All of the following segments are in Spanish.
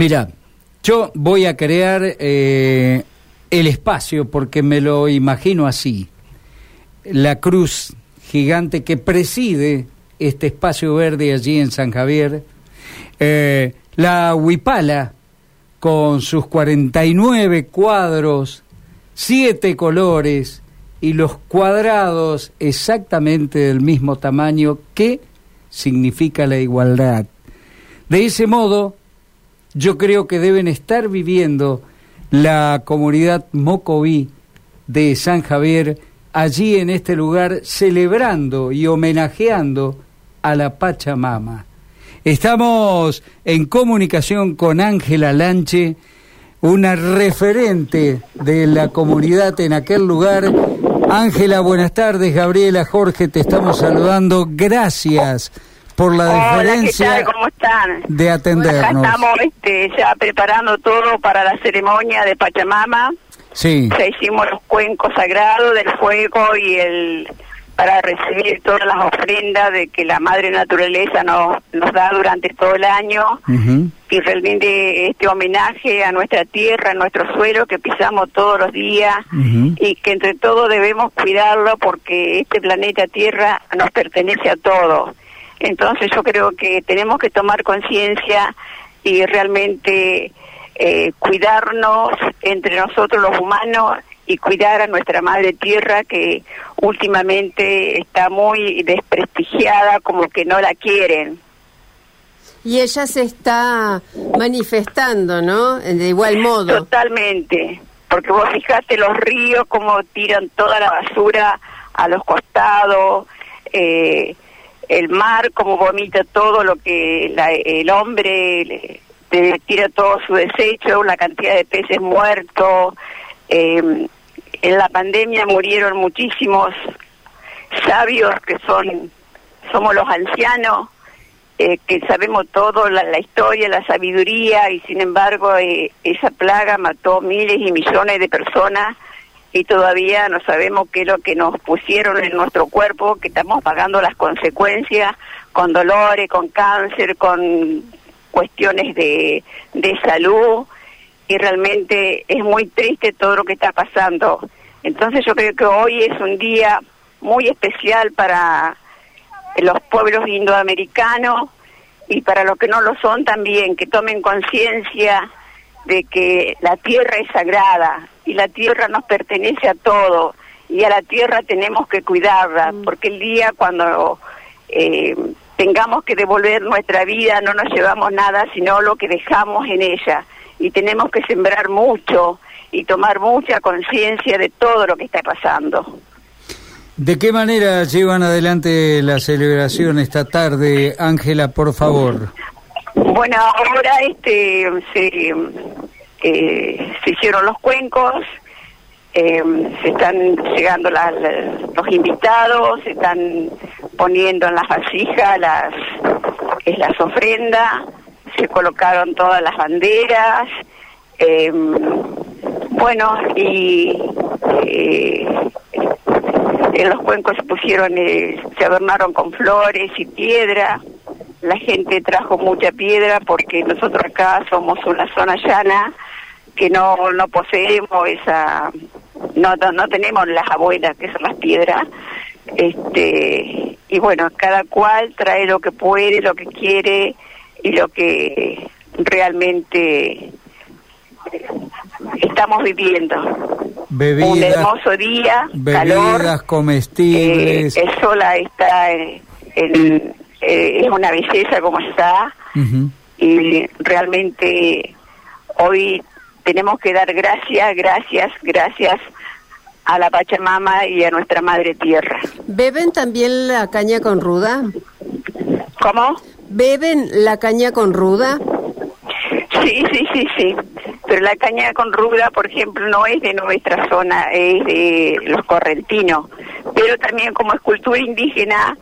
Mira, yo voy a crear eh, el espacio porque me lo imagino así. La cruz gigante que preside este espacio verde allí en San Javier. Eh, la Huipala con sus 49 cuadros, siete colores y los cuadrados exactamente del mismo tamaño que significa la igualdad. De ese modo, yo creo que deben estar viviendo la comunidad Mocoví de San Javier allí en este lugar celebrando y homenajeando a la Pachamama. Estamos en comunicación con Ángela Lanche, una referente de la comunidad en aquel lugar. Ángela, buenas tardes. Gabriela, Jorge, te estamos saludando. Gracias por la diferencia ¿Cómo están? de atendernos. estamos este, ya preparando todo para la ceremonia de Pachamama. Sí. Ya hicimos los cuencos sagrados del fuego y el para recibir todas las ofrendas de que la madre naturaleza nos, nos da durante todo el año Ujú. y realmente este homenaje a nuestra tierra, a nuestro suelo que pisamos todos los días y que entre todos debemos cuidarlo porque este planeta Tierra nos pertenece a todos. Entonces yo creo que tenemos que tomar conciencia y realmente eh, cuidarnos entre nosotros los humanos y cuidar a nuestra madre tierra que últimamente está muy desprestigiada, como que no la quieren. Y ella se está manifestando, ¿no? De igual modo. Totalmente, porque vos fijate los ríos como tiran toda la basura a los costados, eh, el mar como vomita todo lo que la- el hombre le- tira todo su desecho, la cantidad de peces muertos. eh, en la pandemia murieron muchísimos sabios que son somos los ancianos eh, que sabemos todo, la, la historia, la sabiduría, y sin embargo eh, esa plaga mató miles y millones de personas y todavía no sabemos qué es lo que nos pusieron en nuestro cuerpo, que estamos pagando las consecuencias con dolores, con cáncer, con cuestiones de, de salud, y realmente es muy triste todo lo que está pasando. Entonces yo creo que hoy es un día muy especial para los pueblos indoamericanos y para los que no lo son también, que tomen conciencia de que la tierra es sagrada y la tierra nos pertenece a todos y a la tierra tenemos que cuidarla, porque el día cuando eh, tengamos que devolver nuestra vida no nos llevamos nada, sino lo que dejamos en ella y tenemos que sembrar mucho y tomar mucha conciencia de todo lo que está pasando. ¿De qué manera llevan adelante la celebración esta tarde, Ángela, por favor? Bueno, ahora este se, eh, se hicieron los cuencos, eh, se están llegando las- los invitados, se están poniendo en las vasijas las, las ofrendas, se colocaron todas las banderas, eh, bueno, y eh, en los cuencos se pusieron, eh, se adornaron con flores y piedra. La gente trajo mucha piedra porque nosotros acá somos una zona llana que no no poseemos esa, no no, no tenemos las abuelas que son las piedras. Este y bueno, cada cual trae lo que puede, lo que quiere y lo que realmente estamos viviendo. Un hermoso día, calor. bebidas Eh, comestibles. el sol está en, en- eh, es una belleza como está y realmente hoy tenemos que dar gracias, gracias, gracias a la Pachamama y a nuestra Madre Tierra. ¿Beben también la caña con ruda? ¿Cómo? ¿Beben la caña con ruda? Sí, sí, sí, sí. Pero la caña con ruda, por ejemplo, no es de nuestra zona, es de los correntinos. Pero también como es cultura indígena,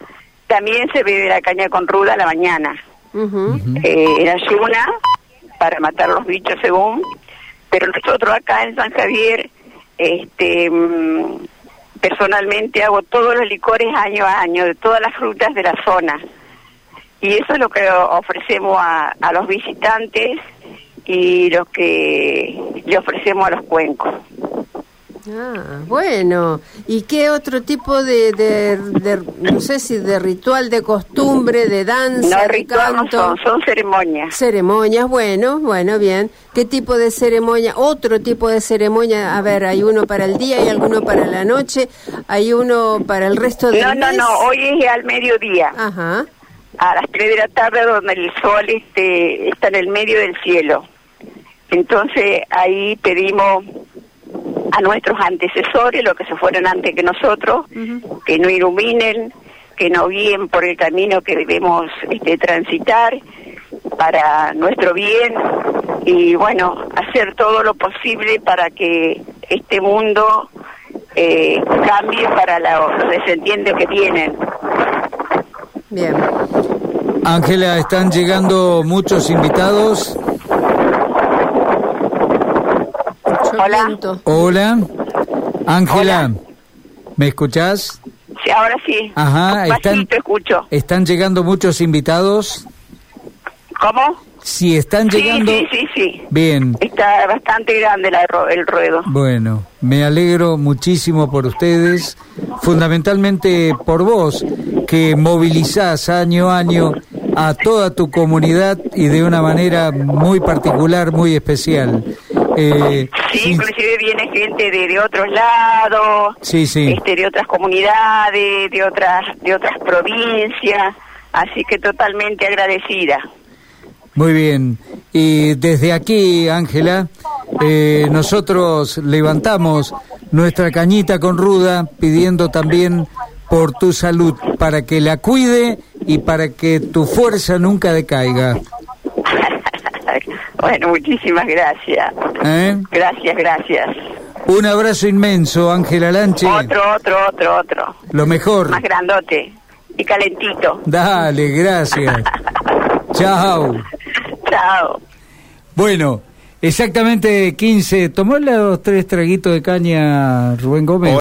también se bebe la caña con ruda a la mañana. Eh, en ayuna para matar los bichos según pero nosotros acá en San Javier este mm, personalmente hago todos los licores año a año de todas las frutas de la zona y eso es lo que ofrecemos a, a los visitantes y lo que le ofrecemos a los cuencos. Ah, bueno. ¿Y qué otro tipo de, de, de- no sé si de ritual, de costumbre, de danza, No de no son, son ceremonias. Ceremonias, bueno, bueno, bien. ¿Qué tipo de ceremonia? Otro tipo de ceremonia. A ver, hay uno para el día, hay alguno para la noche, hay uno para el resto del No, no, mes. no, hoy es al mediodía, Ajá. a las 3 de la tarde, donde el sol este, está en el medio del cielo. Entonces ahí pedimos a nuestros antecesores, los que se fueron antes que nosotros, que nos iluminen, que nos guíen por el camino que debemos este, transitar para nuestro bien y bueno, hacer todo lo posible para que este mundo eh, cambie para los descendientes que vienen. Bien. Ángela, están llegando muchos invitados. Mucho Hola. Hola. Ángela. ¿me escuchás? Sí, ahora sí. Ajá, están, Bajito escucho. están llegando muchos invitados. ¿Cómo? Si están Sí, llegando... sí, sí, sí. Bien, Está bastante grande la el ruedo. Bueno, me alegro muchísimo por ustedes, fundamentalmente por vos, que movilizás año a año a toda tu comunidad y de una manera muy particular, muy especial. Eh, Sí, sin- inclusive viene gente de, de otros lados, Sí, sí. este, de otras comunidades, de otras, de otras provincias, así que totalmente agradecida. Muy bien. Y desde aquí, Ángela, eh, nosotros levantamos nuestra cañita con ruda pidiendo también por tu salud, para que la cuide y para que tu fuerza nunca decaiga. Bueno, muchísimas gracias. ¿Eh? Gracias, gracias. Un abrazo inmenso, Ángela Lanche. Otro, otro, otro, otro. Lo mejor. Más grandote y calentito. Dale, gracias. Chao. Chao. Bueno, exactamente 15. ¿Tomó los tres traguitos de caña Rubén Gómez?